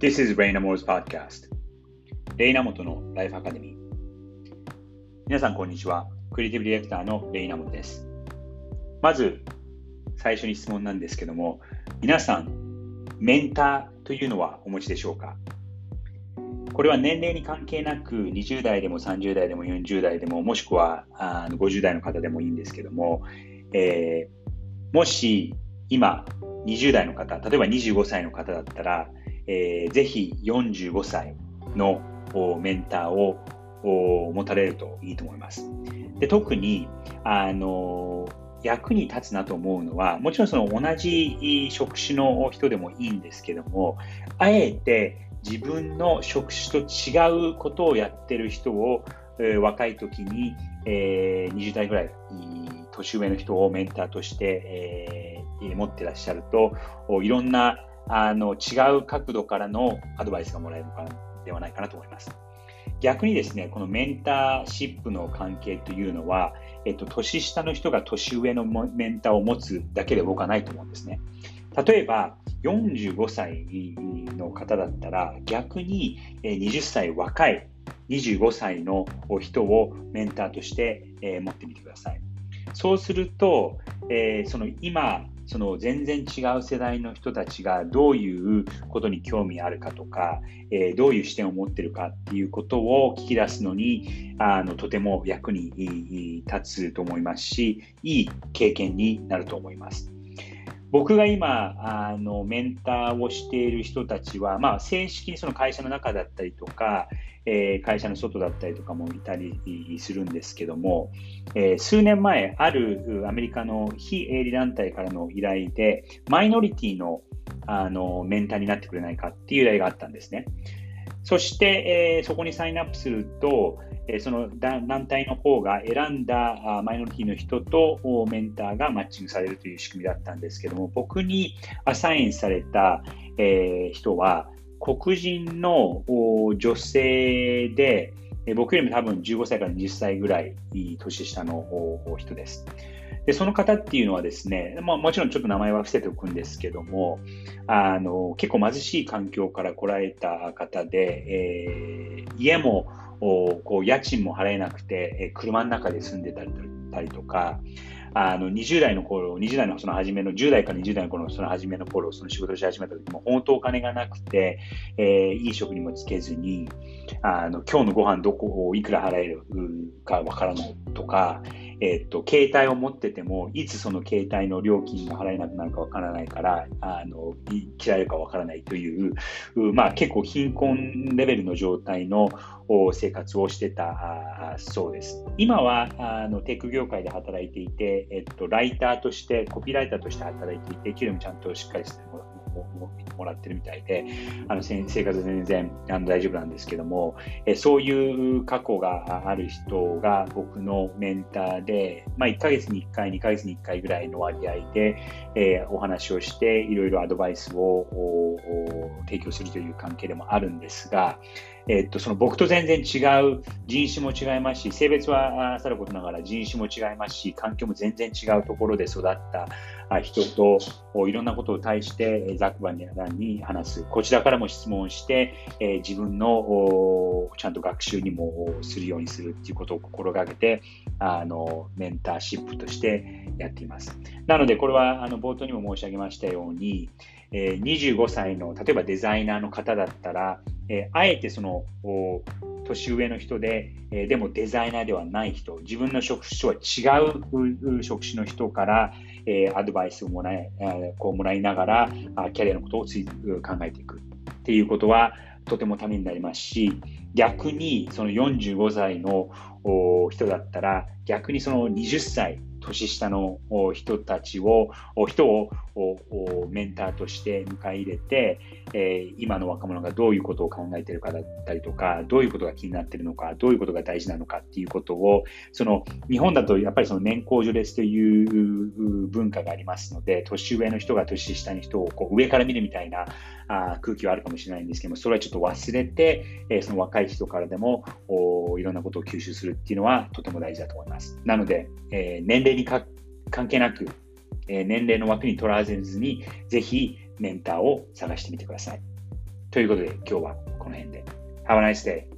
This is Raina Moore's podcast. レイナモトのライフアカデミー。皆さん、こんにちは。クリエイティブディレクターのレイナモトです。まず、最初に質問なんですけども、皆さん、メンターというのはお持ちでしょうか？これは年齢に関係なく、20代でも30代でも40代でも、もしくはあ50代の方でもいいんですけども、えー、もし今、20代の方、例えば25歳の方だったら、えー、ぜひ45歳のメンターを持たれるといいと思います。で特にあの役に立つなと思うのは、もちろんその同じ職種の人でもいいんですけども、あえて自分の職種と違うことをやってる人を、えー、若い時に、えー、20代ぐらい年上の人をメンターとして、えー、持ってらっしゃると、いろんなあの違う角度からのアドバイスがもらえるのではないかなと思います。逆にですね、このメンターシップの関係というのは、えっと、年下の人が年上のメンターを持つだけで僕はないと思うんですね。例えば、45歳の方だったら、逆に20歳若い25歳の人をメンターとして持ってみてください。そうすると、えー、その今その全然違う世代の人たちがどういうことに興味あるかとか、えー、どういう視点を持ってるかっていうことを聞き出すのにあのとても役に立つと思いますしいい経験になると思います。僕が今あのメンターをしている人たちは、まあ、正式にその会社の中だったりとか、えー、会社の外だったりとかもいたりするんですけども、えー、数年前、あるアメリカの非営利団体からの依頼で、マイノリティのあのメンターになってくれないかっていう依頼があったんですね。そして、えー、そこにサインアップすると、えその団体の方が選んだマイノリティの人とメンターがマッチングされるという仕組みだったんですけども、僕にアサインされた、え人は、黒人の女性で、僕よりも多分15歳から20歳ぐらい年下の人です。で、その方っていうのはですね、まあ、もちろんちょっと名前は伏せておくんですけども、あの、結構貧しい環境から来られた方で、えー、家も、こう家賃も払えなくて、車の中で住んでたりとか、あの20代の頃、20代のその初めの、10代から20代の頃のその初めの頃、その仕事をし始めた時も、本当お金がなくて、えー、いい職にもつけずに、あの今日のご飯どこをいくら払えるかわからないとか、えっと、携帯を持ってても、いつその携帯の料金が払えなくなるかわからないから、あの、切られるかわからないという、まあ結構貧困レベルの状態の生活をしてたそうです。今はあのテック業界で働いていて、えっと、ライターとして、コピーライターとして働いていて、給料もちゃんとしっかりしてももらってるみたいで、あの生活全然あの大丈夫なんですけども、えそういう過去がある人が僕のメンターで、まあ、1ヶ月に1回、2ヶ月に1回ぐらいの割合で、え、お話をして、いろいろアドバイスを提供するという関係でもあるんですが、えっと、その僕と全然違う人種も違いますし、性別はさることながら人種も違いますし、環境も全然違うところで育った人といろんなことを対してザクバンに話す。こちらからも質問して、え自分のちゃんと学習にもするようにするっていうことを心がけて、あのメンターシップとしてやっています。なので、これはあの冒頭にも申し上げましたように、え25歳の例えばデザイナーの方だったら、えあえてその年上の人で、えでもデザイナーではない人、自分の職種とは違う職種の人から、えアドバイスをもらいこうもらいながらあ、キャリアのことをつい考えていく。っていうことはとてもためになりますし、逆にその45歳の人だったら、逆にその20歳、年下の人たちを、人をメンターとして迎え入れて、今の若者がどういうことを考えているかだったりとか、どういうことが気になっているのか、どういうことが大事なのかっていうことを、その日本だとやっぱりその年功序列という文化がありますので、年上の人が年下の人をこう上から見るみたいな空気はあるかもしれないんですけども、それはちょっと忘れて、え、その若い人からでもいろんなことを吸収するっていうのはとても大事だと思います。なので、えー、年齢に関係なく、えー、年齢の枠にとらわれずに、ぜひメンターを探してみてください。ということで今日はこの辺で。Have a nice day.